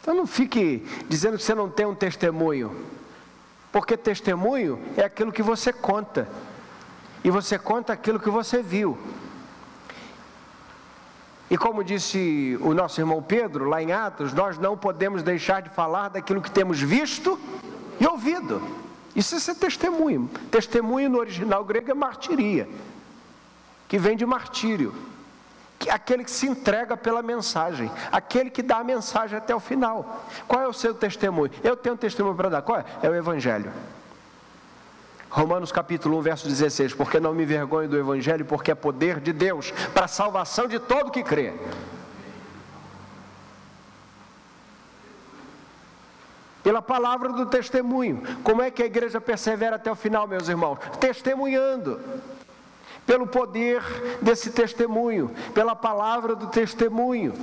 [SPEAKER 1] Então não fique dizendo que você não tem um testemunho, porque testemunho é aquilo que você conta, e você conta aquilo que você viu. E como disse o nosso irmão Pedro, lá em Atos, nós não podemos deixar de falar daquilo que temos visto e ouvido. Isso é testemunho. Testemunho no original grego é martiria, que vem de martírio. Que aquele que se entrega pela mensagem, aquele que dá a mensagem até o final. Qual é o seu testemunho? Eu tenho um testemunho para dar. Qual é? É o Evangelho. Romanos capítulo 1, verso 16: Porque não me envergonho do Evangelho, porque é poder de Deus para a salvação de todo que crê. Pela palavra do testemunho. Como é que a igreja persevera até o final, meus irmãos? Testemunhando. Pelo poder desse testemunho, pela palavra do testemunho.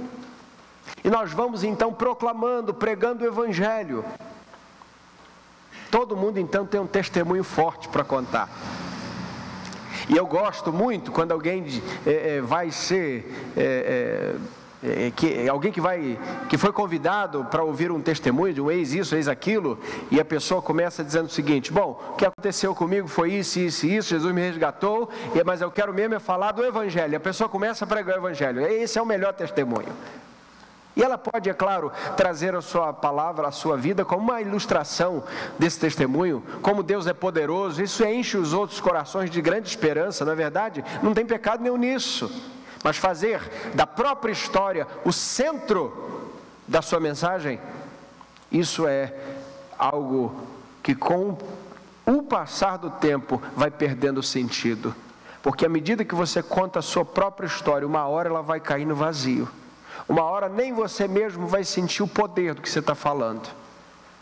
[SPEAKER 1] E nós vamos então proclamando, pregando o Evangelho. Todo mundo então tem um testemunho forte para contar. E eu gosto muito quando alguém é, é, vai ser. É, é, que, alguém que vai que foi convidado para ouvir um testemunho de um ex isso, ex aquilo, e a pessoa começa dizendo o seguinte: bom, o que aconteceu comigo foi isso, isso isso, Jesus me resgatou, mas eu quero mesmo é falar do Evangelho. A pessoa começa a pregar o Evangelho. Esse é o melhor testemunho. E ela pode, é claro, trazer a sua palavra, a sua vida, como uma ilustração desse testemunho, como Deus é poderoso, isso enche os outros corações de grande esperança, não é verdade? Não tem pecado nenhum nisso. Mas fazer da própria história o centro da sua mensagem, isso é algo que com o passar do tempo vai perdendo sentido. Porque à medida que você conta a sua própria história, uma hora ela vai cair no vazio. Uma hora nem você mesmo vai sentir o poder do que você está falando,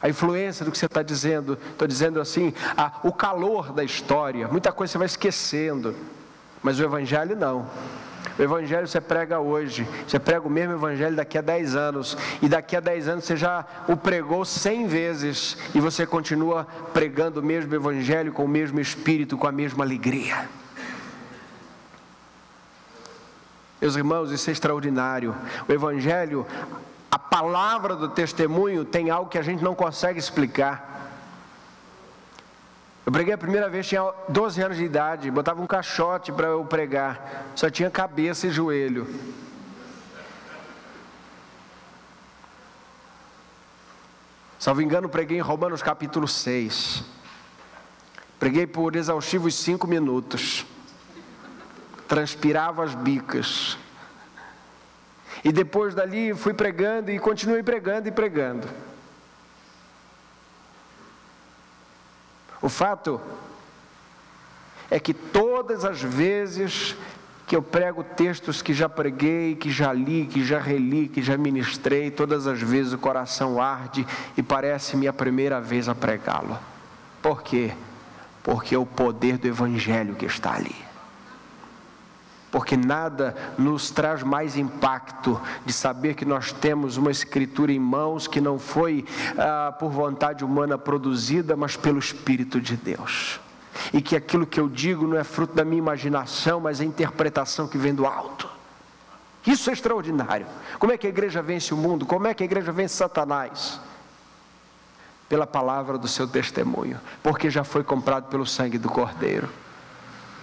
[SPEAKER 1] a influência do que você está dizendo. Estou dizendo assim, a, o calor da história. Muita coisa você vai esquecendo, mas o Evangelho não. O Evangelho você prega hoje, você prega o mesmo Evangelho daqui a 10 anos, e daqui a 10 anos você já o pregou 100 vezes, e você continua pregando o mesmo Evangelho com o mesmo Espírito, com a mesma alegria. Meus irmãos, isso é extraordinário. O Evangelho, a palavra do testemunho, tem algo que a gente não consegue explicar. Eu preguei a primeira vez, tinha 12 anos de idade, botava um caixote para eu pregar, só tinha cabeça e joelho. Salvo engano, preguei em Romanos capítulo 6. Preguei por exaustivos cinco minutos transpirava as bicas. E depois dali fui pregando e continuei pregando e pregando. O fato é que todas as vezes que eu prego textos que já preguei, que já li, que já reli, que já ministrei, todas as vezes o coração arde e parece-me a primeira vez a pregá-lo. Por quê? Porque é o poder do Evangelho que está ali porque nada nos traz mais impacto de saber que nós temos uma escritura em mãos que não foi ah, por vontade humana produzida, mas pelo Espírito de Deus. E que aquilo que eu digo não é fruto da minha imaginação, mas é interpretação que vem do alto. Isso é extraordinário. Como é que a igreja vence o mundo? Como é que a igreja vence Satanás? Pela palavra do seu testemunho, porque já foi comprado pelo sangue do Cordeiro.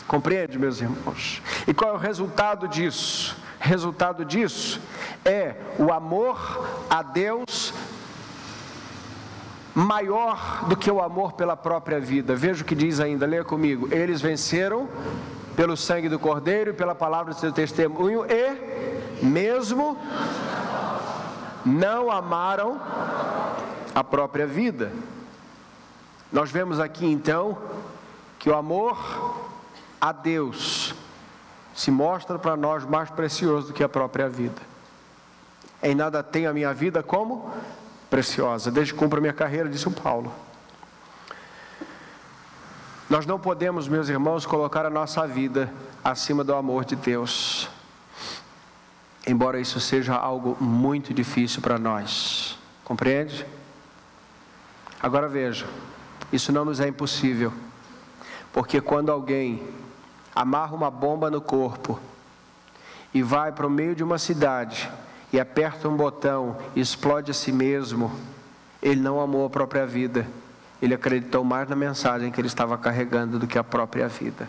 [SPEAKER 1] Compreende, meus irmãos? E qual é o resultado disso? Resultado disso é o amor a Deus maior do que o amor pela própria vida. Veja o que diz ainda, leia comigo. Eles venceram pelo sangue do Cordeiro e pela palavra do seu testemunho e mesmo não amaram a própria vida. Nós vemos aqui então que o amor a Deus se mostra para nós mais precioso do que a própria vida. Em nada tenho a minha vida como preciosa, desde que cumpra minha carreira, disse o Paulo. Nós não podemos, meus irmãos, colocar a nossa vida acima do amor de Deus. Embora isso seja algo muito difícil para nós. Compreende? Agora veja, isso não nos é impossível. Porque quando alguém amarra uma bomba no corpo e vai para o meio de uma cidade e aperta um botão e explode a si mesmo, ele não amou a própria vida. Ele acreditou mais na mensagem que ele estava carregando do que a própria vida.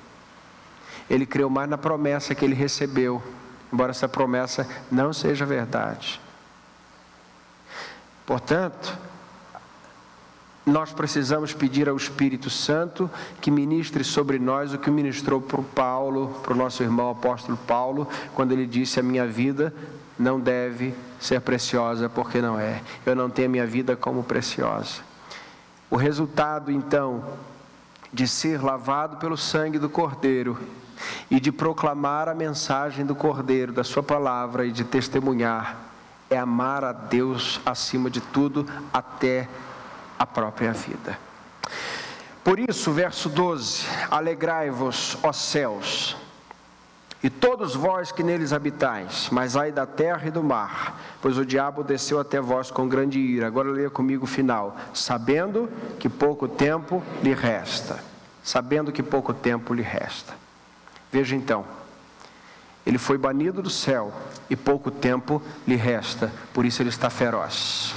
[SPEAKER 1] Ele creu mais na promessa que ele recebeu, embora essa promessa não seja verdade. Portanto, nós precisamos pedir ao Espírito Santo que ministre sobre nós o que ministrou para o Paulo, para o nosso irmão apóstolo Paulo, quando ele disse: A minha vida não deve ser preciosa, porque não é. Eu não tenho a minha vida como preciosa. O resultado, então, de ser lavado pelo sangue do Cordeiro e de proclamar a mensagem do Cordeiro, da Sua palavra e de testemunhar, é amar a Deus acima de tudo, até a própria vida. Por isso, verso 12: Alegrai-vos, ó céus e todos vós que neles habitais, mas ai da terra e do mar, pois o diabo desceu até vós com grande ira. Agora leia comigo o final. Sabendo que pouco tempo lhe resta. Sabendo que pouco tempo lhe resta. Veja então. Ele foi banido do céu e pouco tempo lhe resta, por isso ele está feroz.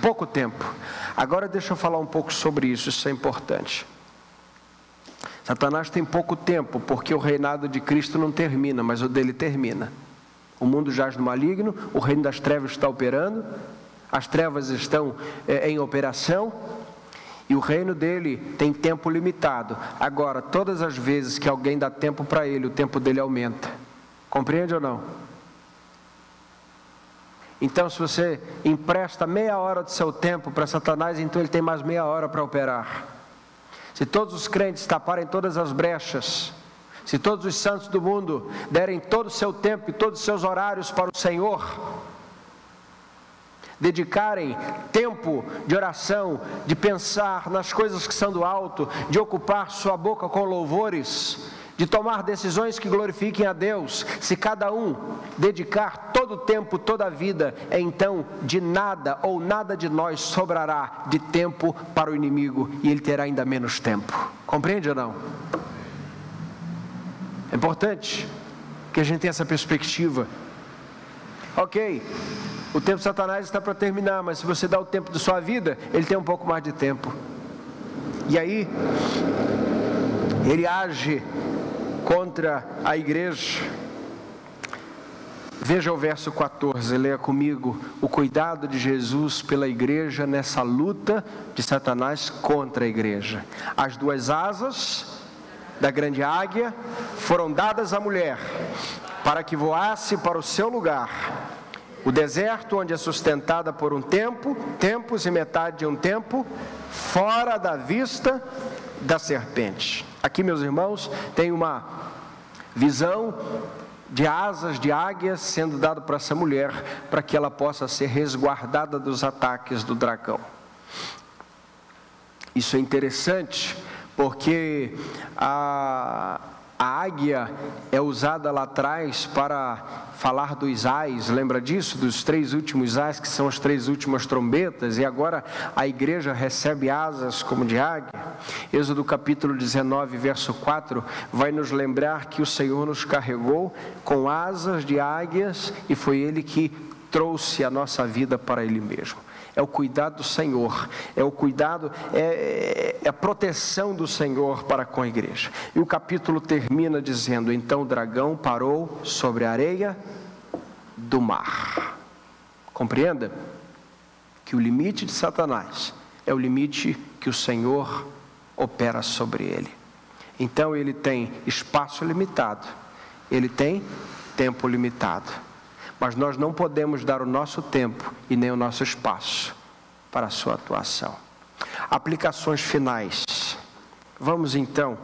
[SPEAKER 1] Pouco tempo. Agora deixa eu falar um pouco sobre isso, isso é importante. Satanás tem pouco tempo, porque o reinado de Cristo não termina, mas o dele termina. O mundo jaz no maligno, o reino das trevas está operando, as trevas estão é, em operação, e o reino dele tem tempo limitado. Agora, todas as vezes que alguém dá tempo para ele, o tempo dele aumenta. Compreende ou não? Então, se você empresta meia hora do seu tempo para Satanás, então ele tem mais meia hora para operar. Se todos os crentes taparem todas as brechas, se todos os santos do mundo derem todo o seu tempo e todos os seus horários para o Senhor, dedicarem tempo de oração, de pensar nas coisas que são do alto, de ocupar sua boca com louvores, de tomar decisões que glorifiquem a Deus, se cada um dedicar todo o tempo, toda a vida, então de nada ou nada de nós sobrará de tempo para o inimigo e ele terá ainda menos tempo. Compreende ou não? É importante que a gente tenha essa perspectiva. Ok, o tempo de Satanás está para terminar, mas se você dá o tempo da sua vida, ele tem um pouco mais de tempo. E aí, ele age contra a igreja. Veja o verso 14, leia comigo o cuidado de Jesus pela igreja nessa luta de Satanás contra a igreja. As duas asas da grande águia foram dadas à mulher para que voasse para o seu lugar. O deserto, onde é sustentada por um tempo, tempos e metade de um tempo, fora da vista da serpente. Aqui, meus irmãos, tem uma visão de asas de águias sendo dado para essa mulher, para que ela possa ser resguardada dos ataques do dragão. Isso é interessante, porque a a águia é usada lá atrás para falar dos ais, lembra disso? Dos três últimos ais, que são as três últimas trombetas, e agora a igreja recebe asas como de águia. Êxodo capítulo 19, verso 4, vai nos lembrar que o Senhor nos carregou com asas de águias e foi Ele que trouxe a nossa vida para Ele mesmo é o cuidado do Senhor, é o cuidado, é, é, a proteção do Senhor para com a igreja. E o capítulo termina dizendo: Então o dragão parou sobre a areia do mar. Compreenda que o limite de Satanás é o limite que o Senhor opera sobre ele. Então ele tem espaço limitado, ele tem tempo limitado mas nós não podemos dar o nosso tempo e nem o nosso espaço para a sua atuação. aplicações finais. Vamos então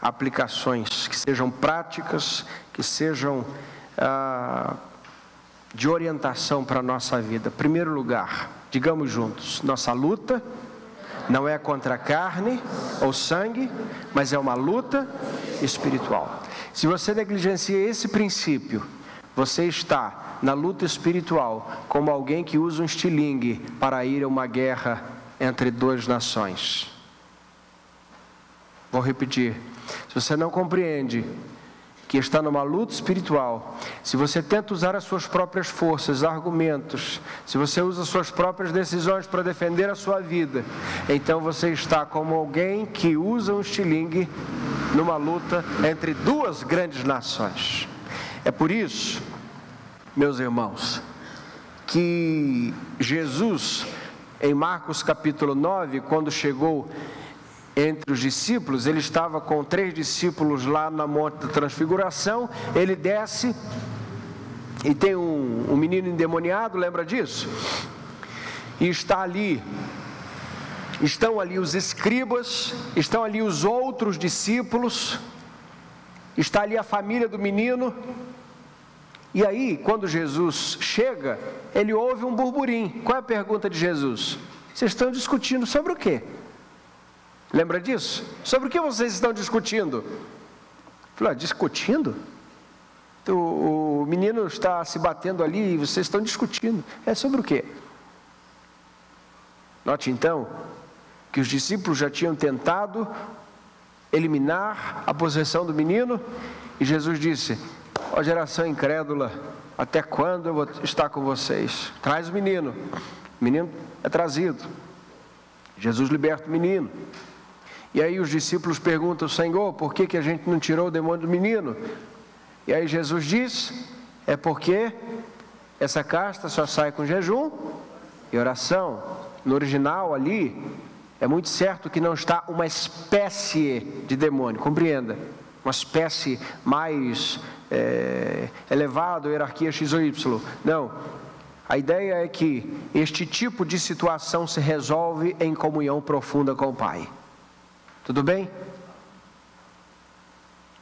[SPEAKER 1] aplicações que sejam práticas, que sejam ah, de orientação para a nossa vida. Primeiro lugar, digamos juntos, nossa luta não é contra a carne ou sangue, mas é uma luta espiritual. Se você negligencia esse princípio, você está na luta espiritual como alguém que usa um estilingue para ir a uma guerra entre duas nações. Vou repetir. Se você não compreende que está numa luta espiritual, se você tenta usar as suas próprias forças, argumentos, se você usa as suas próprias decisões para defender a sua vida, então você está como alguém que usa um estilingue numa luta entre duas grandes nações. É por isso, meus irmãos, que Jesus, em Marcos capítulo 9, quando chegou entre os discípulos, ele estava com três discípulos lá na Monte da Transfiguração, ele desce e tem um, um menino endemoniado, lembra disso? E está ali, estão ali os escribas, estão ali os outros discípulos, está ali a família do menino, e aí, quando Jesus chega, ele ouve um burburinho. Qual é a pergunta de Jesus? Vocês estão discutindo sobre o quê? Lembra disso? Sobre o que vocês estão discutindo? Falei, ah, discutindo? O, o menino está se batendo ali e vocês estão discutindo. É sobre o quê? Note então que os discípulos já tinham tentado eliminar a possessão do menino e Jesus disse: Ó geração incrédula, até quando eu vou estar com vocês? Traz o menino. O menino é trazido. Jesus liberta o menino. E aí os discípulos perguntam, Senhor, por que, que a gente não tirou o demônio do menino? E aí Jesus diz, é porque essa casta só sai com jejum e oração. No original ali, é muito certo que não está uma espécie de demônio, compreenda? Uma espécie mais é, elevada, hierarquia X ou Y. Não. A ideia é que este tipo de situação se resolve em comunhão profunda com o Pai. Tudo bem?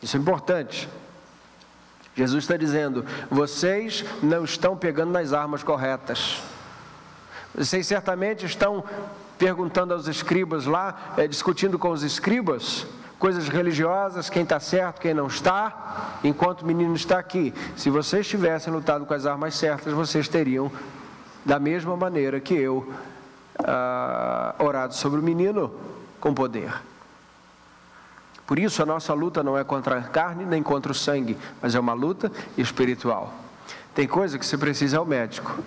[SPEAKER 1] Isso é importante. Jesus está dizendo: vocês não estão pegando nas armas corretas. Vocês certamente estão perguntando aos escribas lá, é, discutindo com os escribas, coisas religiosas, quem está certo, quem não está, enquanto o menino está aqui. Se vocês tivessem lutado com as armas certas, vocês teriam, da mesma maneira que eu, ah, orado sobre o menino com poder. Por isso a nossa luta não é contra a carne nem contra o sangue, mas é uma luta espiritual. Tem coisa que você precisa ao médico,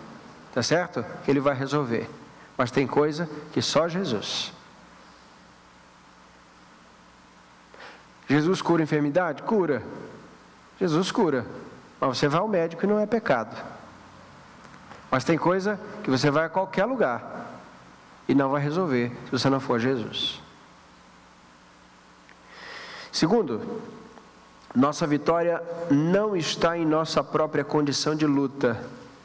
[SPEAKER 1] tá certo? Que ele vai resolver. Mas tem coisa que só Jesus. Jesus cura enfermidade? Cura. Jesus cura. Mas você vai ao médico e não é pecado. Mas tem coisa que você vai a qualquer lugar e não vai resolver se você não for Jesus. Segundo, nossa vitória não está em nossa própria condição de luta,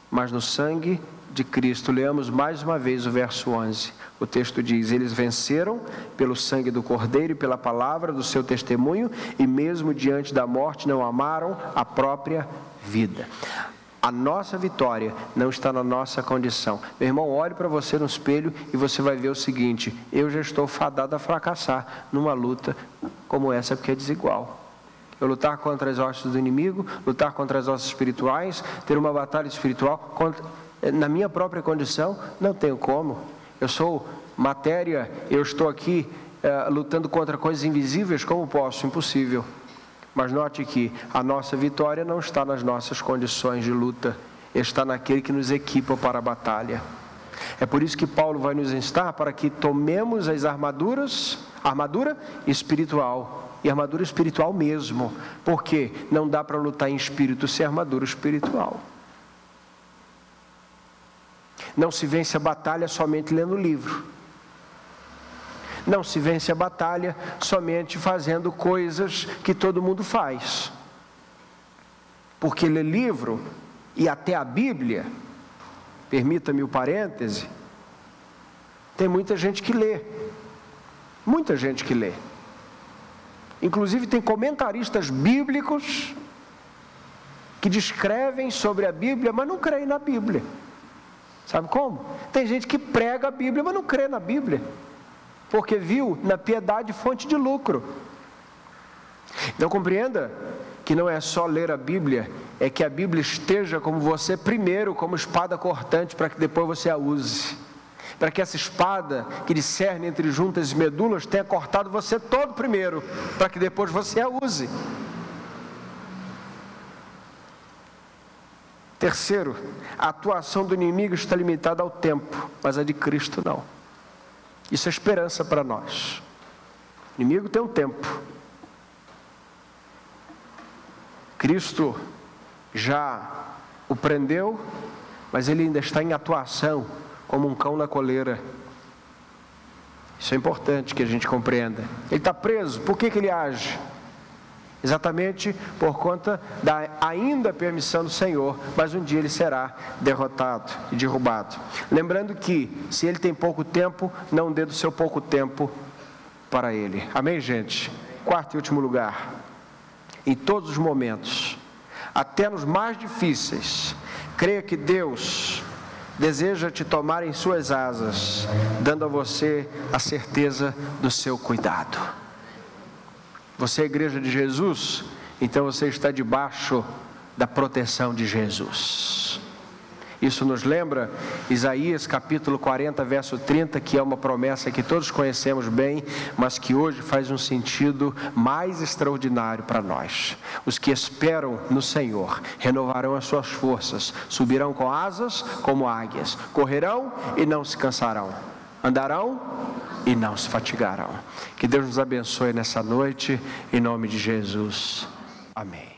[SPEAKER 1] mas no sangue de Cristo. Leamos mais uma vez o verso 11. O texto diz: Eles venceram pelo sangue do Cordeiro e pela palavra do seu testemunho, e mesmo diante da morte não amaram a própria vida. A nossa vitória não está na nossa condição. Meu irmão, olhe para você no espelho e você vai ver o seguinte: eu já estou fadado a fracassar numa luta como essa, porque é desigual. Eu lutar contra as hostes do inimigo, lutar contra as hostes espirituais, ter uma batalha espiritual, contra, na minha própria condição, não tenho como. Eu sou matéria, eu estou aqui uh, lutando contra coisas invisíveis, como posso? Impossível. Mas note que a nossa vitória não está nas nossas condições de luta, está naquele que nos equipa para a batalha. É por isso que Paulo vai nos instar para que tomemos as armaduras, armadura espiritual, e armadura espiritual mesmo, porque não dá para lutar em espírito sem armadura espiritual. Não se vence a batalha somente lendo livro. Não se vence a batalha somente fazendo coisas que todo mundo faz. Porque ler livro e até a Bíblia, permita-me o parêntese, tem muita gente que lê, Muita gente que lê. Inclusive, tem comentaristas bíblicos que descrevem sobre a Bíblia, mas não creem na Bíblia. Sabe como? Tem gente que prega a Bíblia, mas não crê na Bíblia, porque viu na piedade fonte de lucro. Então compreenda que não é só ler a Bíblia, é que a Bíblia esteja como você primeiro, como espada cortante, para que depois você a use. Para que essa espada que discerne entre juntas e medulas tenha cortado você todo primeiro, para que depois você a use. Terceiro, a atuação do inimigo está limitada ao tempo, mas a de Cristo não. Isso é esperança para nós. O inimigo tem um tempo. Cristo já o prendeu, mas ele ainda está em atuação, como um cão na coleira. Isso é importante que a gente compreenda. Ele está preso, por que, que ele age? Exatamente por conta da ainda permissão do Senhor, mas um dia ele será derrotado e derrubado. Lembrando que, se ele tem pouco tempo, não dê do seu pouco tempo para ele. Amém, gente? Quarto e último lugar. Em todos os momentos, até nos mais difíceis, creia que Deus deseja te tomar em suas asas, dando a você a certeza do seu cuidado. Você é igreja de Jesus, então você está debaixo da proteção de Jesus. Isso nos lembra Isaías capítulo 40, verso 30, que é uma promessa que todos conhecemos bem, mas que hoje faz um sentido mais extraordinário para nós. Os que esperam no Senhor renovarão as suas forças, subirão com asas como águias, correrão e não se cansarão, andarão e não se fatigarão. Que Deus nos abençoe nessa noite, em nome de Jesus. Amém.